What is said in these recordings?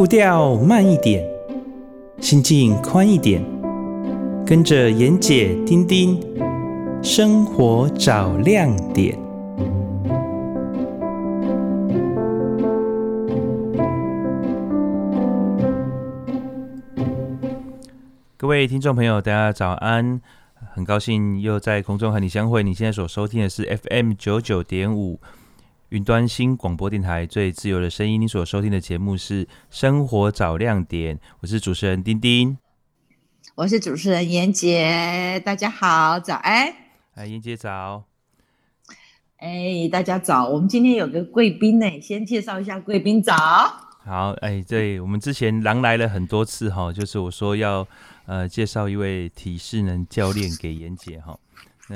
步调慢一点，心境宽一点，跟着妍姐、丁丁，生活找亮点。各位听众朋友，大家早安！很高兴又在空中和你相会。你现在所收听的是 FM 九九点五。云端新广播电台最自由的声音，你所收听的节目是《生活找亮点》，我是主持人丁丁，我是主持人妍姐，大家好，早安，哎，妍姐早，哎，大家早，我们今天有个贵宾呢，先介绍一下贵宾，早，好，哎，对，我们之前狼来了很多次哈，就是我说要呃介绍一位体适能教练给妍姐哈，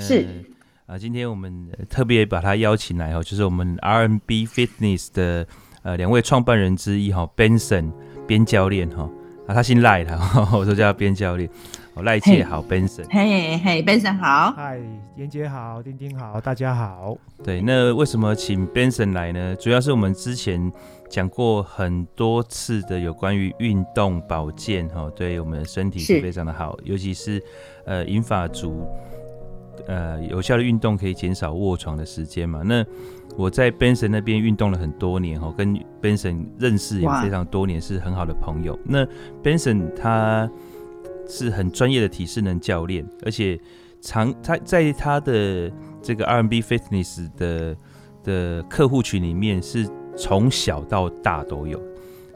是。啊，今天我们特别把他邀请来哦，就是我们 R&B Fitness 的呃两位创办人之一哈，Benson 边教练哈，啊他姓赖的，我都叫边教练，哦赖姐好，Benson，嘿嘿，Benson 好，嗨，妍姐好，丁丁好，大家好。对，那为什么请 Benson 来呢？主要是我们之前讲过很多次的有关于运动保健哈，对我们的身体是非常的好，尤其是呃银发族。呃，有效的运动可以减少卧床的时间嘛？那我在 Benson 那边运动了很多年哦，跟 Benson 认识也非常多年，是很好的朋友。那 Benson 他是很专业的体适能教练，而且常他在他的这个 R&B Fitness 的的客户群里面，是从小到大都有，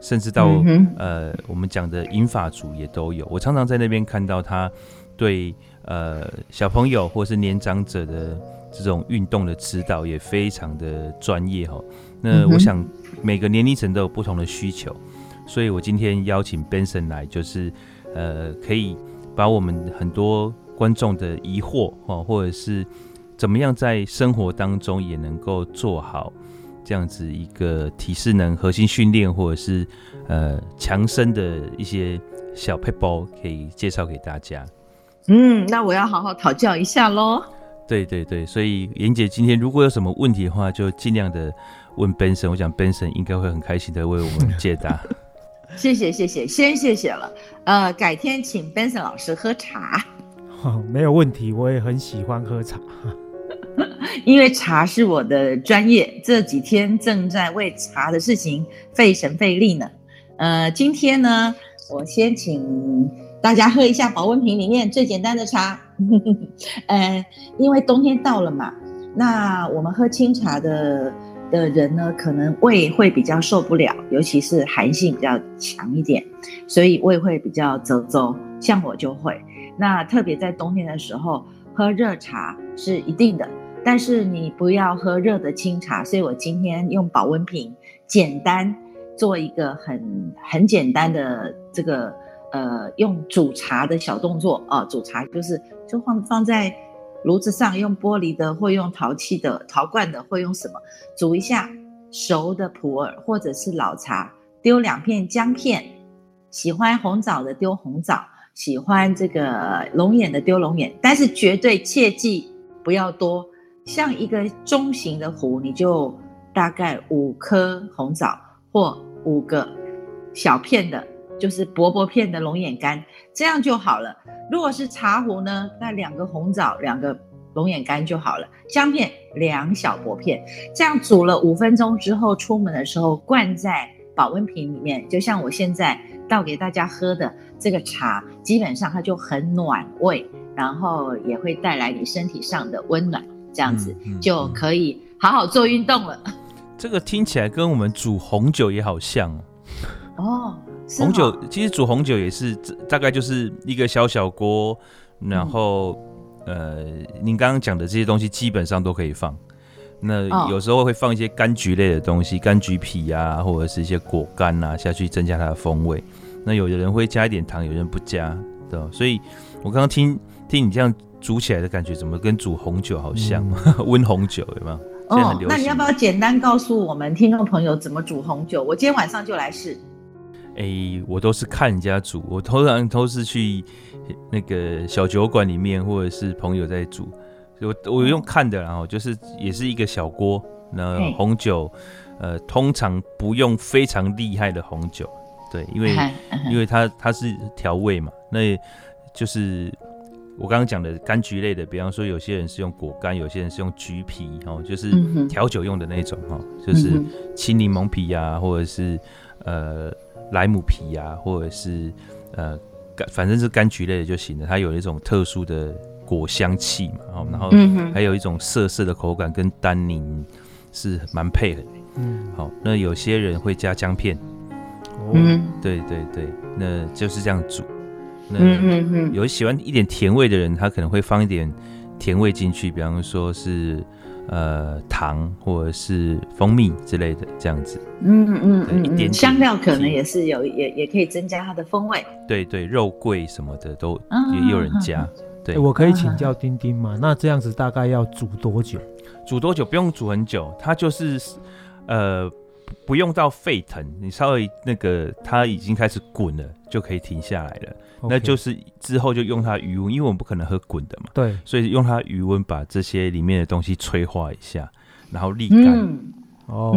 甚至到、嗯、呃我们讲的银发族也都有。我常常在那边看到他对。呃，小朋友或是年长者的这种运动的指导也非常的专业哈。那我想每个年龄层都有不同的需求，所以我今天邀请 Benson 来，就是呃，可以把我们很多观众的疑惑哈，或者是怎么样在生活当中也能够做好这样子一个体适能核心训练，或者是呃强身的一些小撇步，可以介绍给大家。嗯，那我要好好讨教一下喽。对对对，所以妍姐今天如果有什么问题的话，就尽量的问 Benson。我想 Benson 应该会很开心的为我们解答。谢谢谢谢，先谢谢了。呃，改天请 Benson 老师喝茶。哦，没有问题，我也很喜欢喝茶。因为茶是我的专业，这几天正在为茶的事情费神费力呢。呃，今天呢，我先请。大家喝一下保温瓶里面最简单的茶，呃，因为冬天到了嘛，那我们喝清茶的的人呢，可能胃会比较受不了，尤其是寒性比较强一点，所以胃会比较走走，像我就会。那特别在冬天的时候，喝热茶是一定的，但是你不要喝热的清茶，所以我今天用保温瓶，简单做一个很很简单的这个。呃，用煮茶的小动作啊，煮茶就是就放放在炉子上，用玻璃的或用陶器的陶罐的，或用什么煮一下熟的普洱或者是老茶，丢两片姜片，喜欢红枣的丢红枣，喜欢这个龙眼的丢龙眼，但是绝对切记不要多，像一个中型的壶，你就大概五颗红枣或五个小片的。就是薄薄片的龙眼干，这样就好了。如果是茶壶呢，那两个红枣，两个龙眼干就好了。姜片两小薄片，这样煮了五分钟之后，出门的时候灌在保温瓶里面，就像我现在倒给大家喝的这个茶，基本上它就很暖胃，然后也会带来你身体上的温暖，这样子就可以好好做运动了。这个听起来跟我们煮红酒也好像哦。哦红酒其实煮红酒也是大概就是一个小小锅，然后、嗯、呃，您刚刚讲的这些东西基本上都可以放。那有时候会放一些柑橘类的东西，柑橘皮啊，或者是一些果干啊下去增加它的风味。那有的人会加一点糖，有人不加，对。所以我刚刚听听你这样煮起来的感觉，怎么跟煮红酒好像？温、嗯、红酒有没有？哦，那你要不要简单告诉我们听众朋友怎么煮红酒？我今天晚上就来试。哎、欸，我都是看人家煮，我通常都是去那个小酒馆里面，或者是朋友在煮，我我用看的，然后就是也是一个小锅，那红酒，呃，通常不用非常厉害的红酒，对，因为因为它它是调味嘛，那就是我刚刚讲的柑橘类的，比方说有些人是用果干，有些人是用橘皮哦，就是调酒用的那种哈，就是青柠檬皮呀，或者是呃莱姆皮呀，或者是呃反正是柑橘类的就行了，它有一种特殊的果香气嘛，然后还有一种涩涩的口感，跟单宁是蛮配合的。嗯，好，那有些人会加姜片。嗯，对对对，那就是这样煮。那有喜欢一点甜味的人，他可能会放一点甜味进去，比方说是呃糖或者是蜂蜜之类的这样子。嗯嗯嗯，嗯，一点点香料可能也是有，也也可以增加它的风味。对对，肉桂什么的都也有人加。对，我可以请教丁丁吗？那这样子大概要煮多久？煮多久？不用煮很久，它就是呃。不用到沸腾，你稍微那个它已经开始滚了，就可以停下来了。Okay. 那就是之后就用它余温，因为我们不可能喝滚的嘛。对，所以用它余温把这些里面的东西催化一下，然后沥干。哦，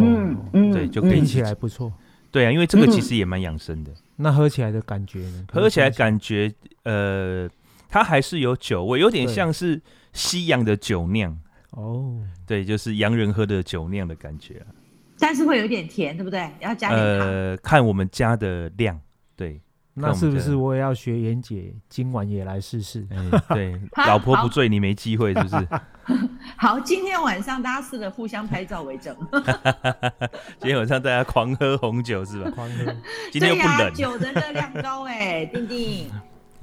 嗯，对，就可以起来不错。对啊，因为这个其实也蛮养生的。那喝起来的感觉呢？喝起来感觉，呃，它还是有酒味，有点像是西洋的酒酿。哦，对，就是洋人喝的酒酿的感觉啊。但是会有点甜，对不对？要加点糖。呃，看我们加的量，对。那是不是我也要学妍姐，今晚也来试试？对，老婆不醉你没机会，是不是？好，今天晚上大家试着互相拍照为证。今天晚上大家狂喝红酒是吧？狂喝。今天又不冷。对呀，酒的热量高哎，丁丁。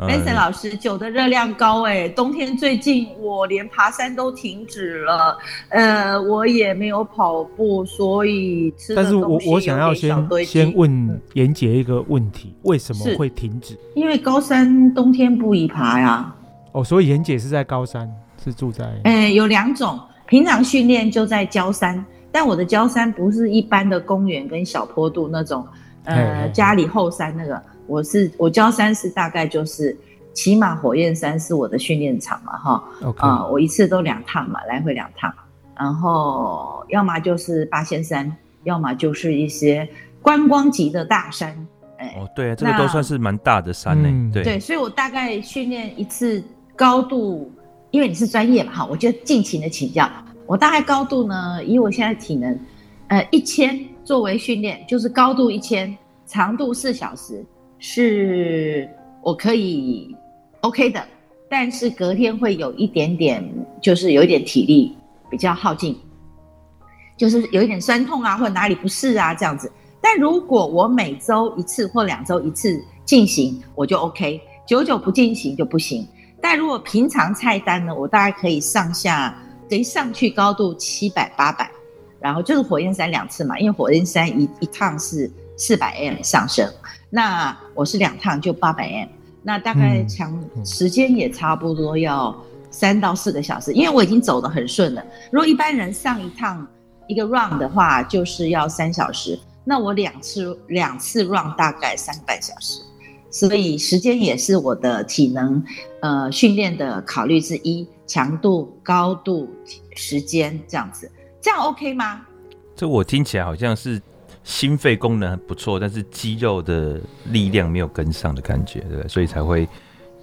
Benson 老师，酒的热量高哎，冬天最近我连爬山都停止了，呃，我也没有跑步，所以吃。但是我我想要先先问妍姐一个问题，为什么会停止？因为高山冬天不宜爬呀。哦，所以妍姐是在高山，是住在？哎，有两种，平常训练就在郊山，但我的郊山不是一般的公园跟小坡度那种，呃，家里后山那个。我是我教山是大概就是起码火焰山是我的训练场嘛哈，啊我一次都两趟嘛，来回两趟，然后要么就是八仙山，要么就是一些观光级的大山，哎，哦对啊，这个都算是蛮大的山呢，嗯、对。对，所以我大概训练一次高度，因为你是专业嘛哈，我就尽情的请教，我大概高度呢，以我现在体能，呃，一千作为训练，就是高度一千，长度四小时。是我可以 OK 的，但是隔天会有一点点，就是有一点体力比较耗尽，就是有一点酸痛啊，或者哪里不适啊这样子。但如果我每周一次或两周一次进行，我就 OK。久久不进行就不行。但如果平常菜单呢，我大概可以上下，等于上去高度七百八百，然后就是火焰山两次嘛，因为火焰山一一趟是四百 M 上升。那我是两趟就八百 M，那大概强时间也差不多要三到四个小时，因为我已经走得很顺了。如果一般人上一趟一个 run 的话，就是要三小时，那我两次两次 run 大概三个半小时，所以时间也是我的体能呃训练的考虑之一，强度、高度、时间这样子，这样 OK 吗？这我听起来好像是。心肺功能很不错，但是肌肉的力量没有跟上的感觉，对不对？所以才会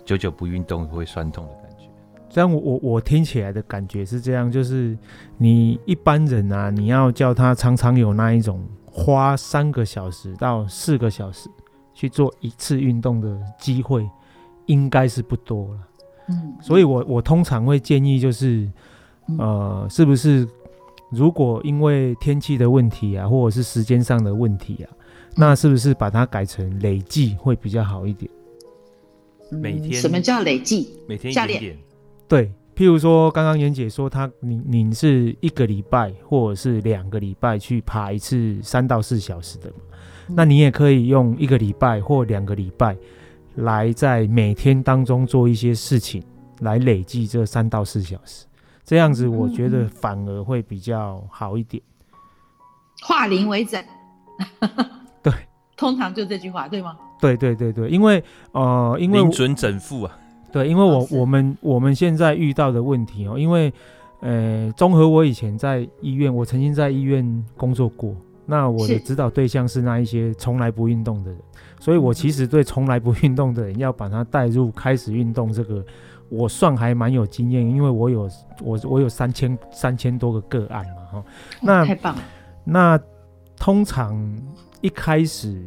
久久不运动会酸痛的感觉。这样我我我听起来的感觉是这样，就是你一般人啊，你要叫他常常有那一种花三个小时到四个小时去做一次运动的机会，应该是不多了。嗯，所以我我通常会建议就是，呃，是不是？如果因为天气的问题啊，或者是时间上的问题啊，那是不是把它改成累计会比较好一点？每天？什么叫累计？每天一点点。对，譬如说刚刚妍姐说她，你你是一个礼拜或者是两个礼拜去爬一次三到四小时的嘛，那你也可以用一个礼拜或两个礼拜来在每天当中做一些事情，来累计这三到四小时。这样子我觉得反而会比较好一点。化零为整，对，通常就这句话，对吗？对对对对，因为呃，因为零准整负啊。对，因为我、哦、我们我们现在遇到的问题哦，因为呃，综合我以前在医院，我曾经在医院工作过，那我的指导对象是那一些从来不运动的人，所以我其实对从来不运动的人要把他带入开始运动这个，我算还蛮有经验，因为我有我我有三千三千多个个案嘛，哈。那太棒了。那通常一开始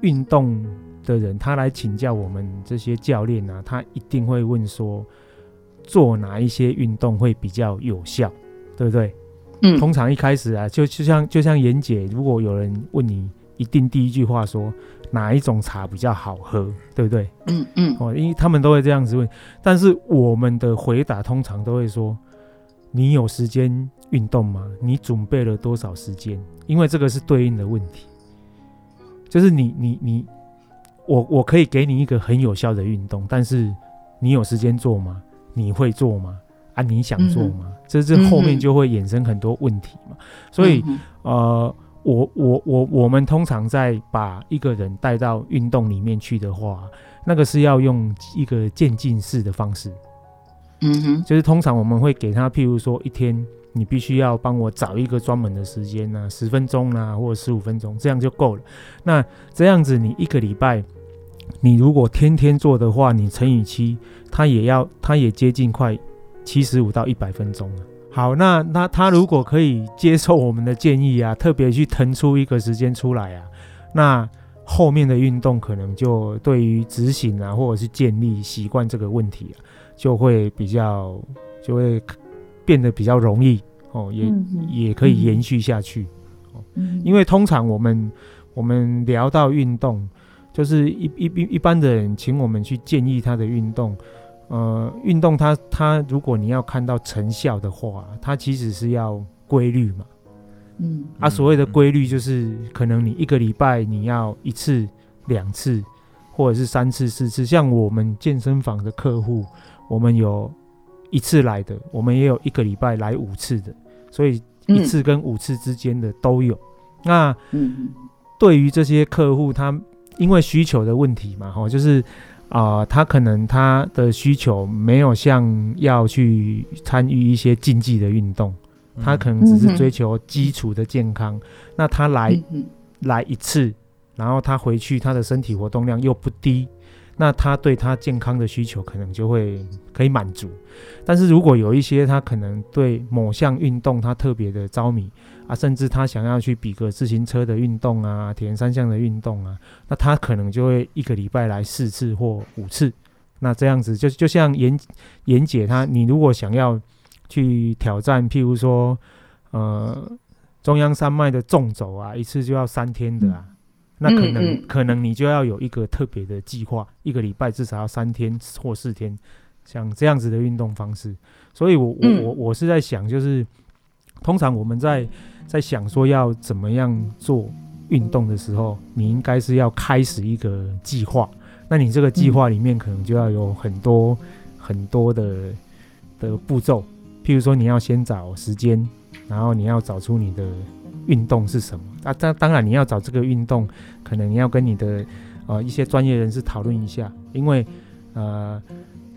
运动的人，他来请教我们这些教练啊，他一定会问说，做哪一些运动会比较有效，对不对？嗯，通常一开始啊，就就像就像妍姐，如果有人问你，一定第一句话说哪一种茶比较好喝，对不对？嗯嗯，哦，因为他们都会这样子问，但是我们的回答通常都会说，你有时间运动吗？你准备了多少时间？因为这个是对应的问题，就是你你你，我我可以给你一个很有效的运动，但是你有时间做吗？你会做吗？啊，你想做吗？嗯、这这后面就会衍生很多问题嘛。嗯、所以，呃，我我我我们通常在把一个人带到运动里面去的话，那个是要用一个渐进式的方式。嗯哼，就是通常我们会给他，譬如说一天，你必须要帮我找一个专门的时间啊，十分钟啊，或者十五分钟，这样就够了。那这样子，你一个礼拜，你如果天天做的话，你乘以七，他也要，他也接近快。七十五到一百分钟。好，那那他如果可以接受我们的建议啊，特别去腾出一个时间出来啊，那后面的运动可能就对于执行啊，或者是建立习惯这个问题啊，就会比较就会变得比较容易哦，也、嗯、也可以延续下去。嗯、因为通常我们我们聊到运动，就是一一一一般的人请我们去建议他的运动。呃，运动它它，如果你要看到成效的话，它其实是要规律嘛。嗯，啊，所谓的规律就是可能你一个礼拜你要一次、两次，或者是三次、四次。像我们健身房的客户，我们有一次来的，我们也有一个礼拜来五次的，所以一次跟五次之间的都有。嗯、那对于这些客户，他因为需求的问题嘛，哈，就是。啊、呃，他可能他的需求没有像要去参与一些竞技的运动，他可能只是追求基础的健康。嗯、那他来、嗯、来一次，然后他回去，他的身体活动量又不低，那他对他健康的需求可能就会可以满足。但是如果有一些他可能对某项运动他特别的着迷。啊，甚至他想要去比个自行车的运动啊，铁人三项的运动啊，那他可能就会一个礼拜来四次或五次。那这样子就就像严严姐她，你如果想要去挑战，譬如说，呃，中央山脉的纵走啊，一次就要三天的啊，那可能、嗯嗯、可能你就要有一个特别的计划，一个礼拜至少要三天或四天，像这样子的运动方式。所以我我我我是在想，就是通常我们在在想说要怎么样做运动的时候，你应该是要开始一个计划。那你这个计划里面可能就要有很多很多的的步骤。譬如说，你要先找时间，然后你要找出你的运动是什么。啊，当当然你要找这个运动，可能你要跟你的呃一些专业人士讨论一下，因为呃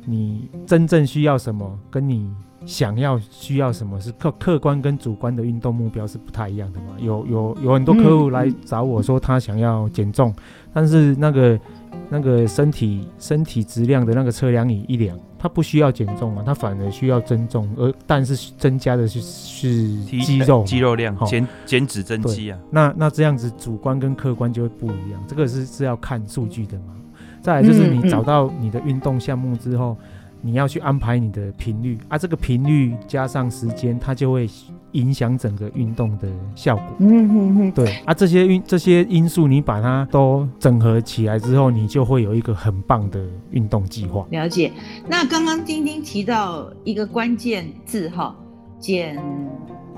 你真正需要什么，跟你。想要需要什么是客客观跟主观的运动目标是不太一样的嘛？有有有很多客户来找我说他想要减重，嗯、但是那个那个身体身体质量的那个测量仪一量，他不需要减重啊，他反而需要增重，而但是增加的是是肌肉肌肉量减减脂增肌啊。那那这样子主观跟客观就会不一样，这个是是要看数据的嘛。再来就是你找到你的运动项目之后。你要去安排你的频率啊，这个频率加上时间，它就会影响整个运动的效果。嗯嗯嗯，对啊，这些运这些因素你把它都整合起来之后，你就会有一个很棒的运动计划。了解。那刚刚丁丁提到一个关键字哈，减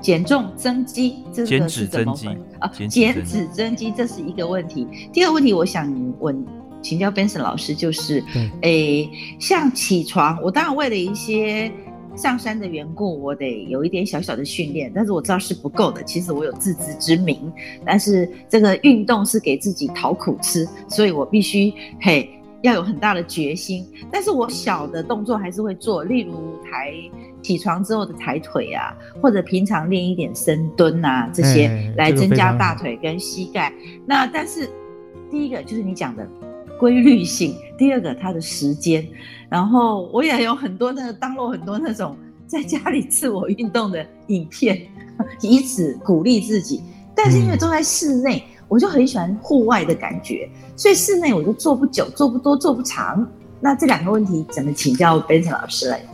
减重增肌，这个是怎么分啊？减脂增肌，这是一个问题。第二个问题，我想问。请教 Benson 老师，就是，诶、欸，像起床，我当然为了一些上山的缘故，我得有一点小小的训练，但是我知道是不够的。其实我有自知之明，但是这个运动是给自己讨苦吃，所以我必须嘿要有很大的决心。但是我小的动作还是会做，例如抬起床之后的抬腿啊，或者平常练一点深蹲啊，这些来增加大腿跟膝盖。那但是第一个就是你讲的规律性，第二个它的时间。然后我也有很多那个 download 很多那种在家里自我运动的影片，以此鼓励自己。但是因为都在室内，嗯、我就很喜欢户外的感觉，所以室内我就做不久，做不多，做不长。那这两个问题怎么请教 Benson 老师嘞？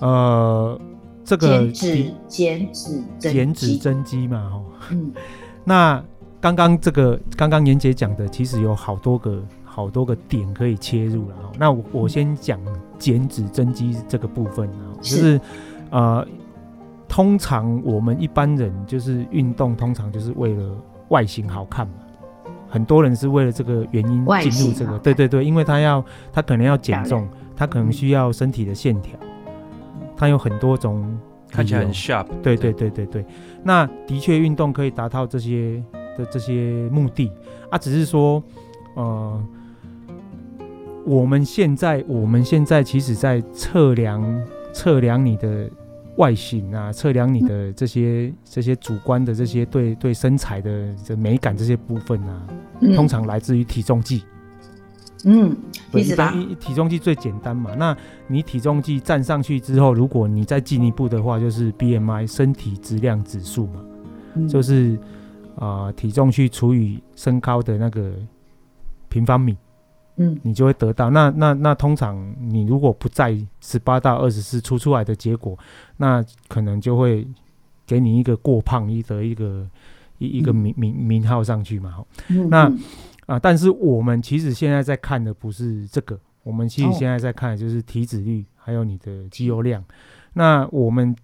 呃，这个减脂、减脂、减脂增肌嘛，哦，嗯，那刚刚这个刚刚妍姐讲的，其实有好多个。好多个点可以切入了，那我我先讲减脂增肌这个部分啊，就是呃，通常我们一般人就是运动，通常就是为了外形好看嘛，很多人是为了这个原因进入这个，对对对，因为他要他可能要减重，他可能需要身体的线条，他有很多种看起来很 sharp，对对对对对，那的确运动可以达到这些的这些目的啊，只是说呃。我们现在，我们现在其实，在测量测量你的外形啊，测量你的这些这些主观的这些对对身材的这美感这些部分啊，嗯、通常来自于体重计。嗯，对，体重计最简单嘛。那你体重计站上去之后，如果你再进一步的话，就是 BMI 身体质量指数嘛，嗯、就是啊、呃、体重去除以身高的那个平方米。嗯，你就会得到那那那通常你如果不在十八到二十四出出来的结果，那可能就会给你一个过胖一的一个一一个名名名号上去嘛。嗯、那啊，但是我们其实现在在看的不是这个，我们其实现在在看的就是体脂率还有你的肌肉量。那我们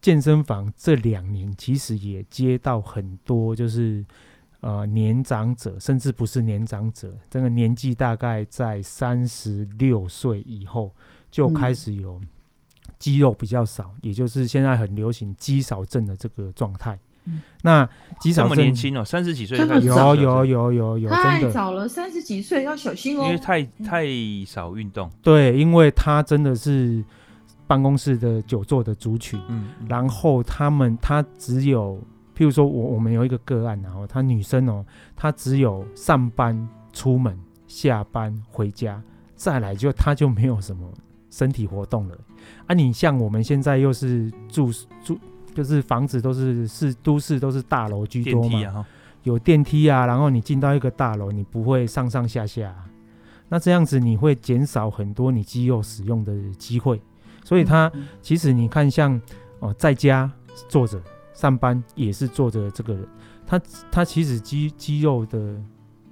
健身房这两年其实也接到很多就是。呃，年长者甚至不是年长者，这个年纪大概在三十六岁以后就开始有肌肉比较少，嗯、也就是现在很流行肌少症的这个状态。嗯、那肌少症这么年轻哦，三十几岁有有有有有有，太早了，三十几岁要小心哦，因为太太少运动。对，因为他真的是办公室的久坐的族群，嗯，然后他们他只有。譬如说我，我我们有一个个案，然后他女生哦，她只有上班、出门、下班、回家，再来就她就没有什么身体活动了。啊，你像我们现在又是住住，就是房子都是是都市都是大楼居多嘛，电有电梯啊，然后你进到一个大楼，你不会上上下下，那这样子你会减少很多你肌肉使用的机会。所以他其实你看像哦，在家坐着。上班也是坐着这个人，他他其实肌肌肉的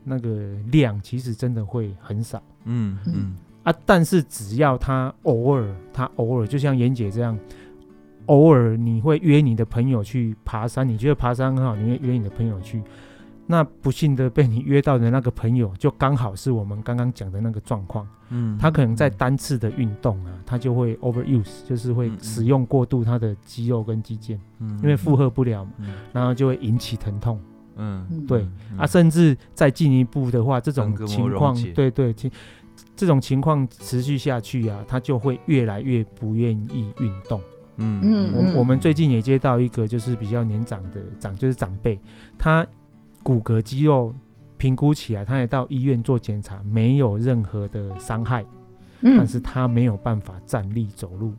那个量其实真的会很少，嗯嗯啊，但是只要他偶尔他偶尔就像妍姐这样，偶尔你会约你的朋友去爬山，你觉得爬山很好，你会约你的朋友去。那不幸的被你约到的那个朋友，就刚好是我们刚刚讲的那个状况。嗯，他可能在单次的运动啊，他就会 overuse，就是会使用过度他的肌肉跟肌腱，嗯，因为负荷不了嘛，然后就会引起疼痛。嗯，对。啊，甚至再进一步的话，这种情况，对对，这种情况持续下去啊，他就会越来越不愿意运动。嗯。嗯，我我们最近也接到一个就是比较年长的长，就是长辈，他。骨骼肌肉评估起来，他也到医院做检查，没有任何的伤害，嗯、但是他没有办法站立走路，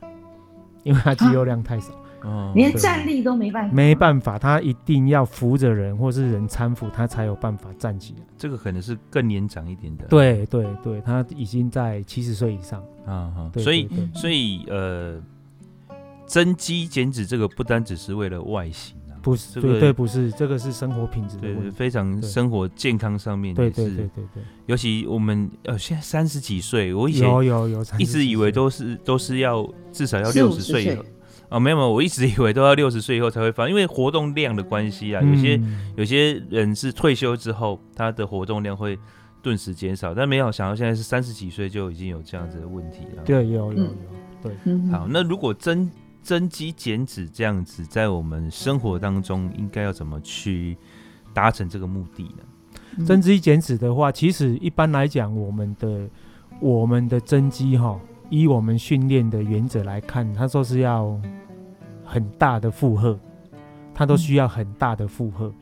因为他肌肉量太少，哦，连站立都没办法，没办法，他一定要扶着人或是人搀扶，他才有办法站起来。这个可能是更年长一点的，对对对，他已经在七十岁以上。啊，所以所以呃，增肌减脂这个不单只是为了外形。不是，对对，不是，这个是生活品质的问题，对，非常生活健康上面也是，对对对对对。尤其我们呃，现在三十几岁，我以前有有有，一直以为都是都是要至少要六十岁以后啊，没有没有，我一直以为都要六十岁以后才会发，因为活动量的关系啊，有些有些人是退休之后，他的活动量会顿时减少，但没有想到现在是三十几岁就已经有这样子的问题了。对，有有有，对。好，那如果真增肌减脂这样子，在我们生活当中应该要怎么去达成这个目的呢？增肌减脂的话，其实一般来讲，我们的我们的增肌哈，依我们训练的原则来看，他说是要很大的负荷，它都需要很大的负荷，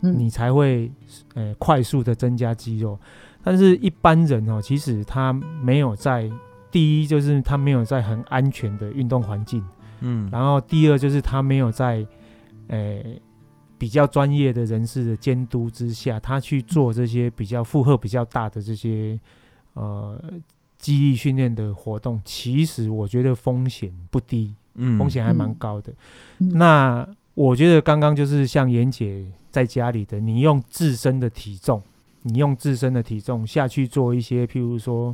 嗯、你才会呃快速的增加肌肉。但是一般人哦，其实他没有在第一就是他没有在很安全的运动环境，嗯，然后第二就是他没有在呃。比较专业的人士的监督之下，他去做这些比较负荷比较大的这些呃肌力训练的活动，其实我觉得风险不低，嗯，风险还蛮高的。嗯、那我觉得刚刚就是像妍姐在家里的，你用自身的体重，你用自身的体重下去做一些，譬如说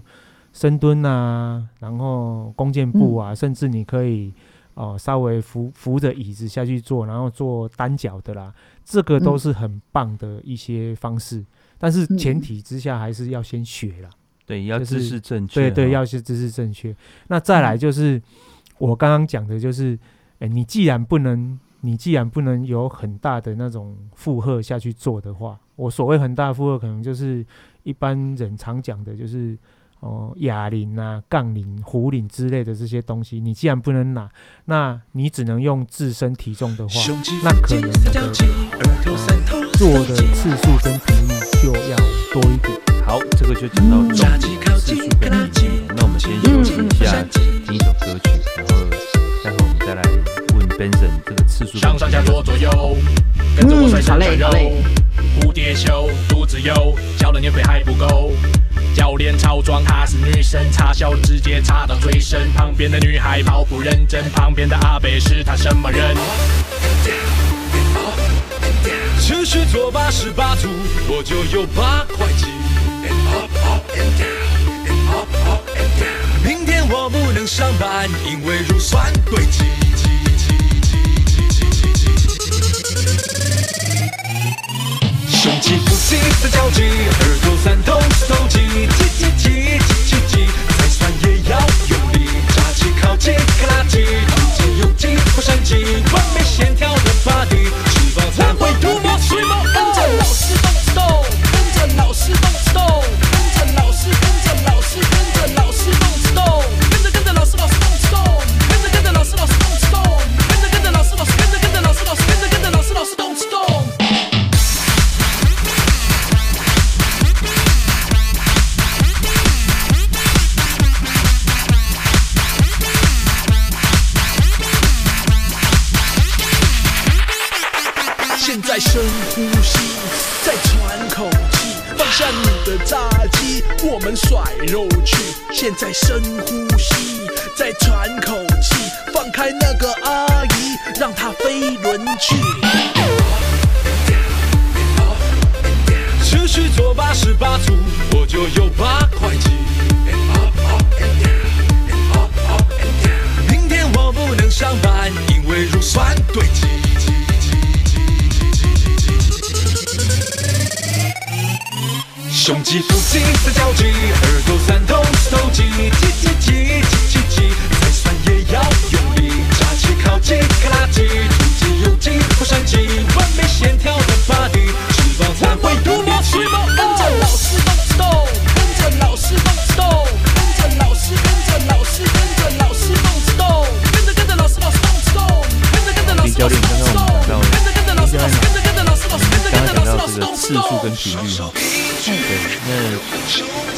深蹲啊，然后弓箭步啊，嗯、甚至你可以。哦，稍微扶扶着椅子下去坐，然后做单脚的啦，这个都是很棒的一些方式。嗯、但是前提之下还是要先学啦，对，要知识正确，对对，要是姿势正确。那再来就是、嗯、我刚刚讲的，就是，哎、欸，你既然不能，你既然不能有很大的那种负荷下去做的话，我所谓很大的负荷，可能就是一般人常讲的，就是。哦，哑铃啊、杠铃、壶铃之类的这些东西，你既然不能拿，那你只能用自身体重的话，那可能你的做的次数跟频率就要多一点。好，这个就讲到次数跟频率。那我们先休息一下，听一首歌曲，然后待会我们再来问 Benson 这个次数。上上下左左右，跟着我甩上转右，蝴蝶袖，肚子油，交了年费还不够。教练超壮，她是女神，插销直接插到最深。旁边的女孩跑步认真，旁边的阿北是她什么人？持续做八十八组，我就有八块肌。明天我不能上班，因为乳酸堆积。胸肌腹肌三角肌，二头三头四头肌，挤挤挤挤挤挤，再酸也要用力，扎起靠紧，克拉紧，突肌有劲，火上鸡，就有八块肌。明天我不能上班，因为乳酸堆积。胸肌、腹肌、三角肌，二头、三头、四头肌，挤挤挤挤挤挤，再酸也要用力，扎起靠紧，克拉紧，突肌频率哈。对，那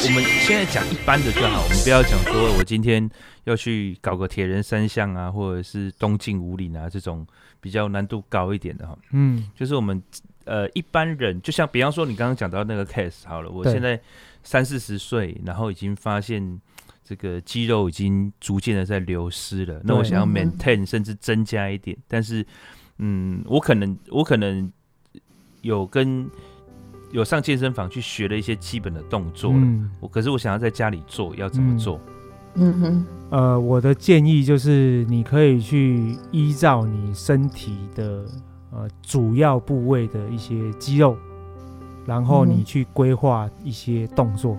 我们现在讲一般的就好，我们不要讲说我今天要去搞个铁人三项啊，或者是东进五岭啊这种比较难度高一点的哈。嗯，就是我们呃一般人，就像比方说你刚刚讲到那个 case 好了，我现在三四十岁，然后已经发现这个肌肉已经逐渐的在流失了，那我想要 maintain 甚至增加一点，但是嗯，我可能我可能有跟。有上健身房去学了一些基本的动作，嗯，我可是我想要在家里做，要怎么做？嗯哼，呃，我的建议就是你可以去依照你身体的呃主要部位的一些肌肉，然后你去规划一些动作。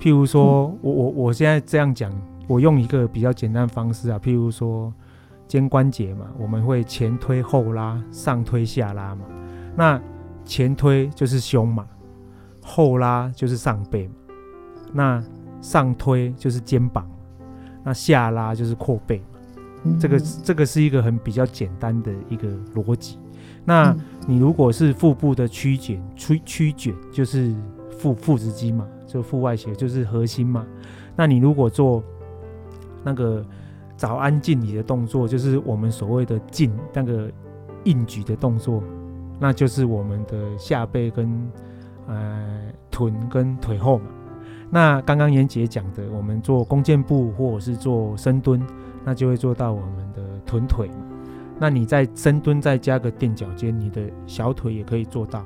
譬如说，我我我现在这样讲，我用一个比较简单的方式啊，譬如说肩关节嘛，我们会前推后拉，上推下拉嘛，那前推就是胸嘛。后拉就是上背嘛，那上推就是肩膀，那下拉就是阔背嘛。嗯、这个这个是一个很比较简单的一个逻辑。那你如果是腹部的曲卷，曲曲卷就是腹腹直肌嘛，就腹外斜就是核心嘛。那你如果做那个早安敬礼的动作，就是我们所谓的敬那个硬举的动作，那就是我们的下背跟呃臀跟腿后嘛。那刚刚妍姐讲的，我们做弓箭步或者是做深蹲，那就会做到我们的臀腿嘛。那你在深蹲再加个垫脚尖，你的小腿也可以做到。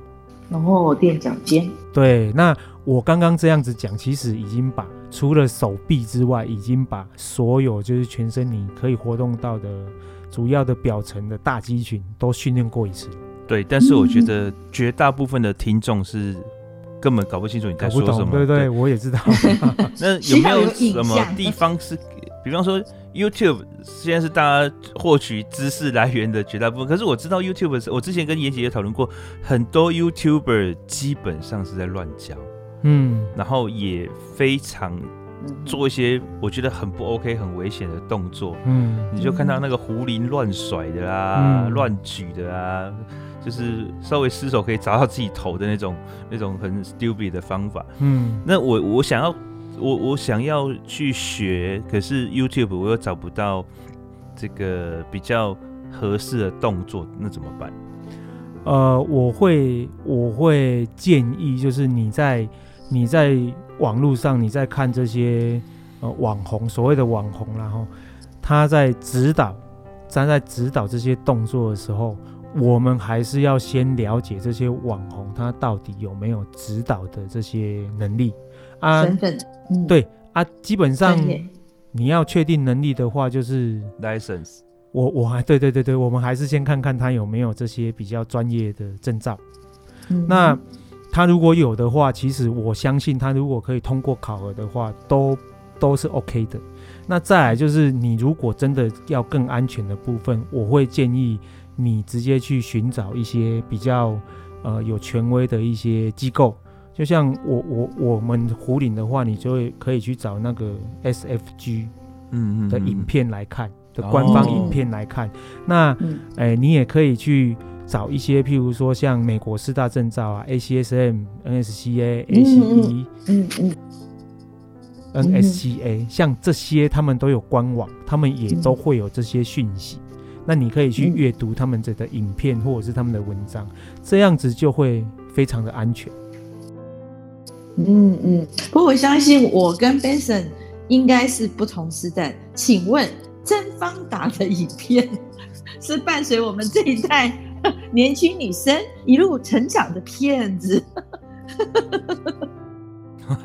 然后垫脚尖。对，那我刚刚这样子讲，其实已经把除了手臂之外，已经把所有就是全身你可以活动到的主要的表层的大肌群都训练过一次。对，但是我觉得绝大部分的听众是根本搞不清楚你在说什么。对，对对，我也知道。那有没有什么地方是，比方说？YouTube 现在是大家获取知识来源的绝大部分，可是我知道 YouTube 是我之前跟妍姐也讨论过，很多 YouTuber 基本上是在乱教，嗯，然后也非常做一些我觉得很不 OK、很危险的动作，嗯，你就看到那个胡林乱甩的啦，乱、嗯、举的啊，就是稍微失手可以砸到自己头的那种 那种很 stupid 的方法，嗯，那我我想要。我我想要去学，可是 YouTube 我又找不到这个比较合适的动作，那怎么办？呃，我会我会建议，就是你在你在网络上你在看这些呃网红，所谓的网红，然后他在指导，站在指导这些动作的时候，我们还是要先了解这些网红他到底有没有指导的这些能力。啊，身份，嗯、对啊，基本上你要确定能力的话，就是 license。我我还对对对对，我们还是先看看他有没有这些比较专业的证照。嗯、那他如果有的话，其实我相信他如果可以通过考核的话，都都是 OK 的。那再来就是你如果真的要更安全的部分，我会建议你直接去寻找一些比较呃有权威的一些机构。就像我我我们壶铃的话，你就会可以去找那个 SFG 嗯的影片来看，的官方影片来看。那哎，你也可以去找一些，譬如说像美国四大证照啊，ACSM、NSCA、ACE、嗯嗯、NSCA，像这些他们都有官网，他们也都会有这些讯息。那你可以去阅读他们这的影片或者是他们的文章，这样子就会非常的安全。嗯嗯，不过我相信我跟 Benson 应该是不同时代。请问曾方达的影片 是伴随我们这一代年轻女生一路成长的片子。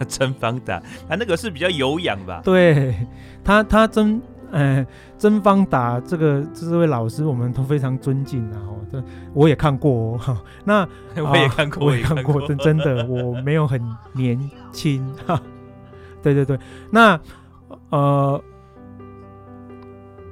曾方达，他那个是比较有氧吧？对，他他真。哎，曾方达这个这位老师，我们都非常尊敬啊！哦，这我也看过哦。那 我也看过，我也看过，真真的，我没有很年轻哈。对对对，那呃，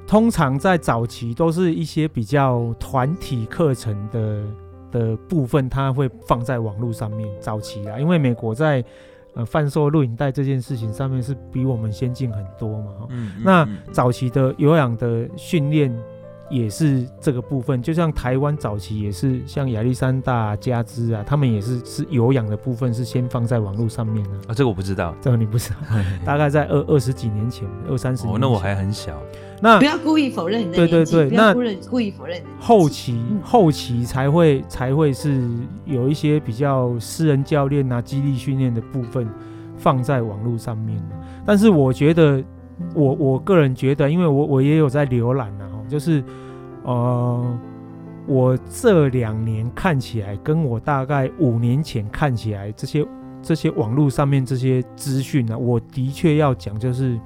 通常在早期都是一些比较团体课程的的部分，它会放在网络上面。早期啊，因为美国在。呃，贩售录影带这件事情上面是比我们先进很多嘛？嗯，那早期的有氧的训练也是这个部分，就像台湾早期也是像亚历山大、加兹啊，他们也是是有氧的部分是先放在网络上面的啊。这个我不知道，这个你不知道，大概在二二十几年前，二三十年前。哦，那我还很小。那不要故意否认你的对对对，那故意否认。后期后期才会才会是有一些比较私人教练啊、激励训练的部分放在网络上面。但是我觉得，我我个人觉得，因为我我也有在浏览啊，就是呃，我这两年看起来跟我大概五年前看起来这些这些网络上面这些资讯呢，我的确要讲就是。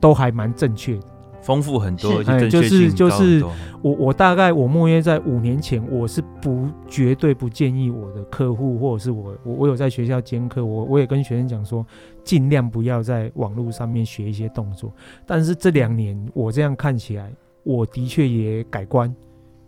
都还蛮正确，丰富很多，哎，就是就是我我大概我莫约在五年前，我是不绝对不建议我的客户或者是我我我有在学校兼课，我我也跟学生讲说，尽量不要在网络上面学一些动作。但是这两年我这样看起来，我的确也改观。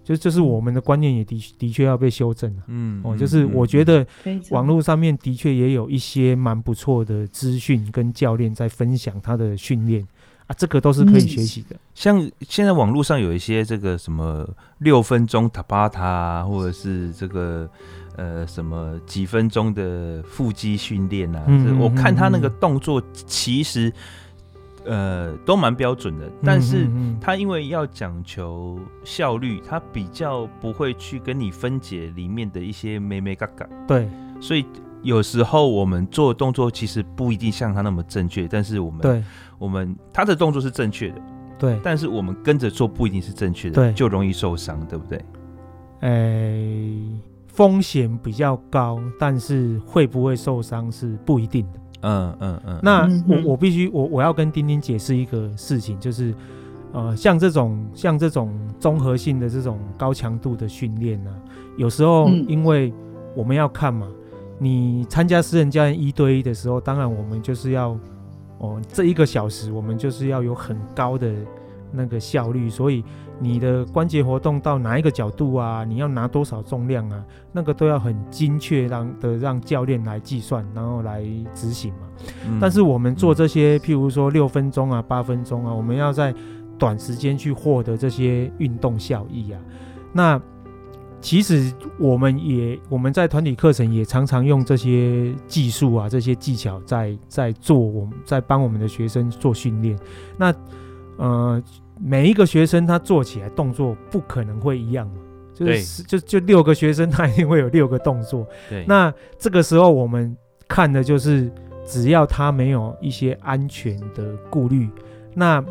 就就是我们的观念也的的确要被修正了。嗯，哦，就是我觉得网络上面的确也有一些蛮不错的资讯跟教练在分享他的训练啊，这个都是可以学习的。像现在网络上有一些这个什么六分钟塔巴塔啊，或者是这个呃什么几分钟的腹肌训练啊，我看他那个动作其实。呃，都蛮标准的，但是他因为要讲求效率，他比较不会去跟你分解里面的一些美眉嘎嘎。对，所以有时候我们做动作其实不一定像他那么正确，但是我们对，我们他的动作是正确的，对，但是我们跟着做不一定是正确的，对，就容易受伤，对不对？哎、欸，风险比较高，但是会不会受伤是不一定的。嗯嗯嗯，那我我必须我我要跟丁丁解释一个事情，就是呃，像这种像这种综合性的这种高强度的训练呢，有时候因为我们要看嘛，你参加私人教练一对一的时候，当然我们就是要哦这一个小时我们就是要有很高的那个效率，所以你的关节活动到哪一个角度啊，你要拿多少重量啊，那个都要很精确让的让教练来计算，然后来执行嘛。嗯、但是我们做这些，譬如说六分钟啊、八分钟啊，我们要在短时间去获得这些运动效益啊。那其实我们也我们在团体课程也常常用这些技术啊、这些技巧在在做，我们在帮我们的学生做训练。那呃。每一个学生他做起来动作不可能会一样嘛，就是就就六个学生他一定会有六个动作。对，那这个时候我们看的就是，只要他没有一些安全的顾虑，那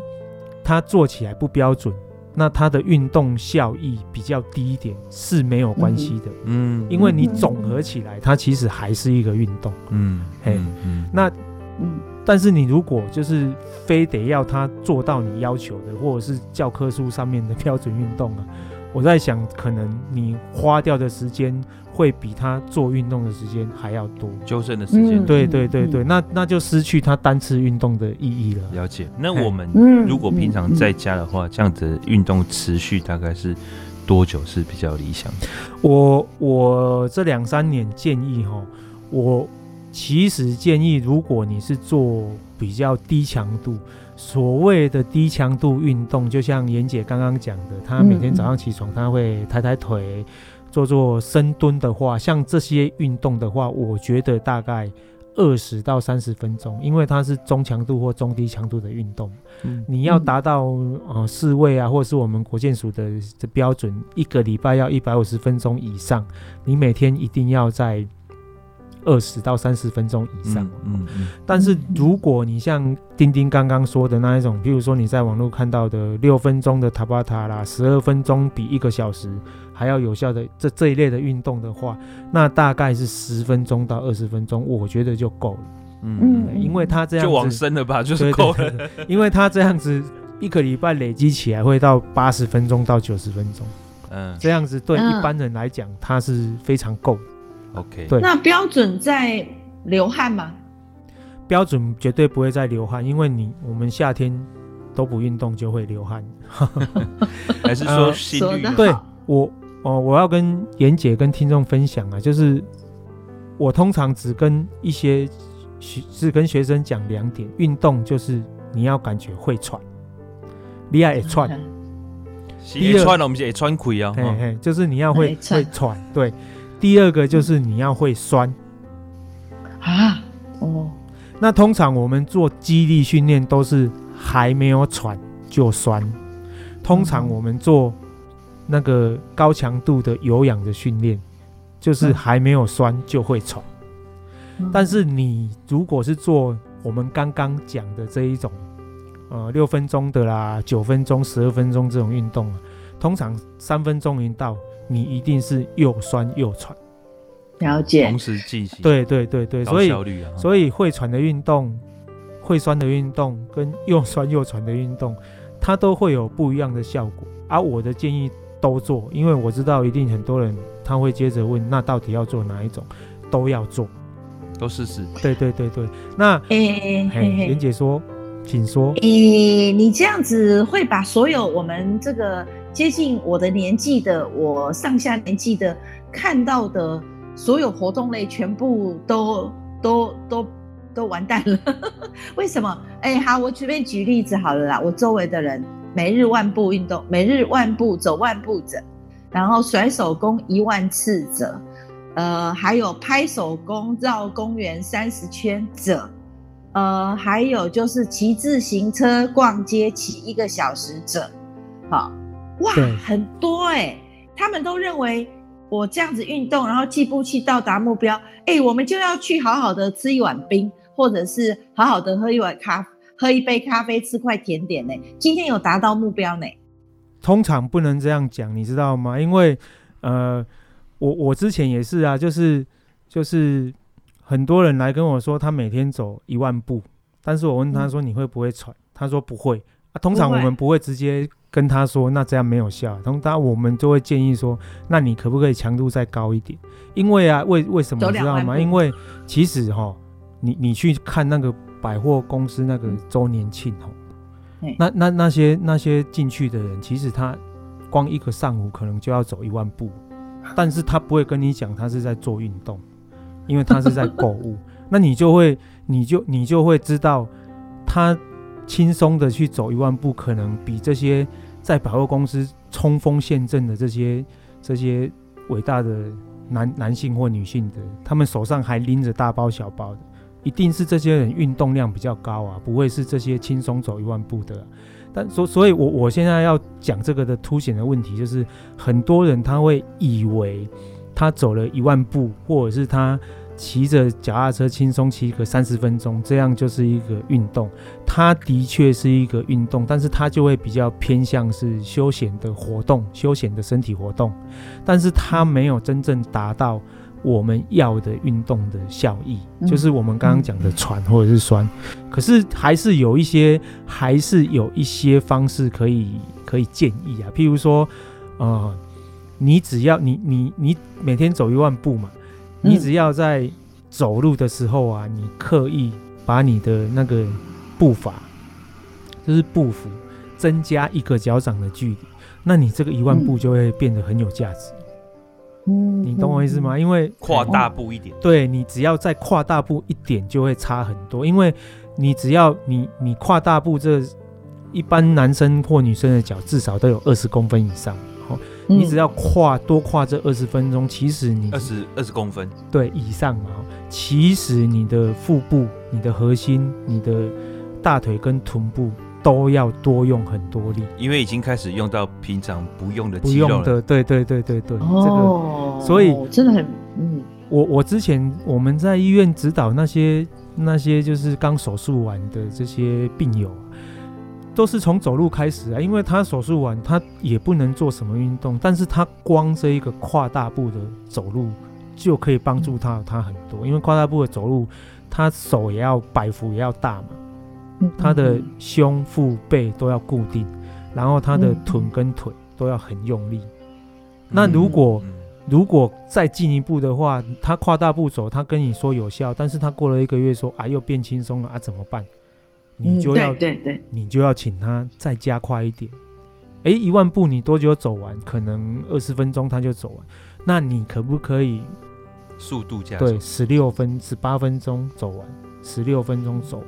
他做起来不标准，那他的运动效益比较低一点是没有关系的。嗯，因为你总合起来，它其实还是一个运动。嗯，嘿，嗯，那嗯。但是你如果就是非得要他做到你要求的，或者是教科书上面的标准运动啊，我在想，可能你花掉的时间会比他做运动的时间还要多，纠正的时间。对对对对，那那就失去他单次运动的意义了。了解。那我们如果平常在家的话，这样子运动持续大概是多久是比较理想的？我我这两三年建议哈，我。其实建议，如果你是做比较低强度，所谓的低强度运动，就像妍姐刚刚讲的，她每天早上起床，她会抬抬腿，做做深蹲的话，像这些运动的话，我觉得大概二十到三十分钟，因为它是中强度或中低强度的运动。嗯，你要达到呃四位啊，或者是我们国健署的的标准，一个礼拜要一百五十分钟以上，你每天一定要在。二十到三十分钟以上，嗯，嗯，嗯，但是如果你像丁丁刚刚说的那一种，比如说你在网络看到的六分钟的塔巴塔啦，十二分钟比一个小时还要有效的这这一类的运动的话，那大概是十分钟到二十分钟，我觉得就够了。嗯，因为他这样就往深了吧，就是够了。因为他这样子一个礼拜累积起来会到八十分钟到九十分钟，嗯，这样子对一般人来讲，他是非常够的。OK，对，那标准在流汗吗？标准绝对不会在流汗，因为你我们夏天都不运动就会流汗。还是说心率？呃、对我哦，我要跟妍姐跟听众分享啊，就是我通常只跟一些学是跟学生讲两点，运动就是你要感觉会喘，你要也喘，第二喘我们是会喘气啊，嘿嘿，就是你要会会喘，对。第二个就是你要会酸啊，哦，那通常我们做肌力训练都是还没有喘就酸，通常我们做那个高强度的有氧的训练，就是还没有酸就会喘。但是你如果是做我们刚刚讲的这一种，呃，六分钟的啦，九分钟、十二分钟这种运动啊，通常三分钟一到。你一定是又酸又喘，了解。同时进行，对对对对，所以所以会喘的运动、会酸的运动跟又酸又喘的运动，它都会有不一样的效果。而、啊、我的建议都做，因为我知道一定很多人他会接着问，那到底要做哪一种？都要做，都试试。对对对对，那哎，袁姐说，请说。诶、欸，你这样子会把所有我们这个接近我的年纪的，我上下年纪的看到的所有活动类，全部都都都都完蛋了。为什么？哎、好，我随便举例子好了啦。我周围的人，每日万步运动，每日万步走万步者，然后甩手工一万次者，呃，还有拍手工绕公园三十圈者，呃，还有就是骑自行车逛街骑一个小时者，好，哇，很多哎、欸，他们都认为我这样子运动，然后计步器到达目标，哎、欸，我们就要去好好的吃一碗冰，或者是好好的喝一碗咖。喝一杯咖啡，吃块甜点呢。今天有达到目标呢。通常不能这样讲，你知道吗？因为，呃，我我之前也是啊，就是就是很多人来跟我说，他每天走一万步，但是我问他说你会不会喘？嗯、他说不会啊。通常我们不会直接跟他说，那这样没有效。通常我们就会建议说，那你可不可以强度再高一点？因为啊，为为什么你知道吗？因为其实哈，你你去看那个。百货公司那个周年庆哦，那那那些那些进去的人，其实他光一个上午可能就要走一万步，但是他不会跟你讲他是在做运动，因为他是在 购物。那你就会，你就你就会知道，他轻松的去走一万步，可能比这些在百货公司冲锋陷阵的这些这些伟大的男男性或女性的，他们手上还拎着大包小包的。一定是这些人运动量比较高啊，不会是这些轻松走一万步的。但所所以我，我我现在要讲这个的凸显的问题，就是很多人他会以为他走了一万步，或者是他骑着脚踏车轻松骑个三十分钟，这样就是一个运动。它的确是一个运动，但是它就会比较偏向是休闲的活动，休闲的身体活动，但是它没有真正达到。我们要的运动的效益，就是我们刚刚讲的喘或者是酸，可是还是有一些，还是有一些方式可以可以建议啊。譬如说，呃，你只要你你你每天走一万步嘛，你只要在走路的时候啊，你刻意把你的那个步伐，就是步幅增加一个脚掌的距离，那你这个一万步就会变得很有价值。嗯，你懂我意思吗？因为跨大步一点，对，你只要再跨大步一点，就会差很多。因为你只要你你跨大步，这一般男生或女生的脚至少都有二十公分以上。哦，你只要跨多跨这二十分钟，其实你二十二十公分对以上嘛，其实你的腹部、你的核心、你的大腿跟臀部。都要多用很多力，因为已经开始用到平常不用的肌肉了。不用的，对对对对对，哦、这个，所以真的很，嗯，我我之前我们在医院指导那些那些就是刚手术完的这些病友，都是从走路开始啊，因为他手术完他也不能做什么运动，但是他光这一个跨大步的走路就可以帮助他他很多，因为跨大步的走路，他手也要摆幅也要大嘛。他的胸腹背都要固定，然后他的臀跟腿都要很用力。那如果如果再进一步的话，他跨大步走，他跟你说有效，但是他过了一个月说啊又变轻松了啊，怎么办？你就要对对，你就要请他再加快一点。诶，一万步你多久走完？可能二十分钟他就走完。那你可不可以速度加？对，十六分十八分钟走完，十六分钟走完。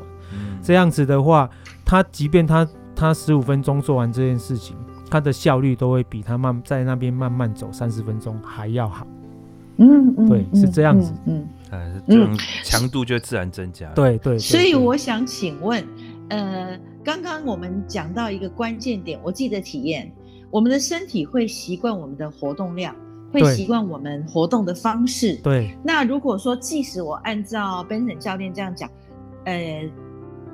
这样子的话，他即便他他十五分钟做完这件事情，他的效率都会比他慢在那边慢慢走三十分钟还要好。嗯嗯，对，是这样子。嗯，嗯，这种强度就自然增加。对对。所以我想请问，呃，刚刚我们讲到一个关键点，我自己的体验，我们的身体会习惯我们的活动量，会习惯我们活动的方式。对。那如果说，即使我按照 Benson 教练这样讲，呃。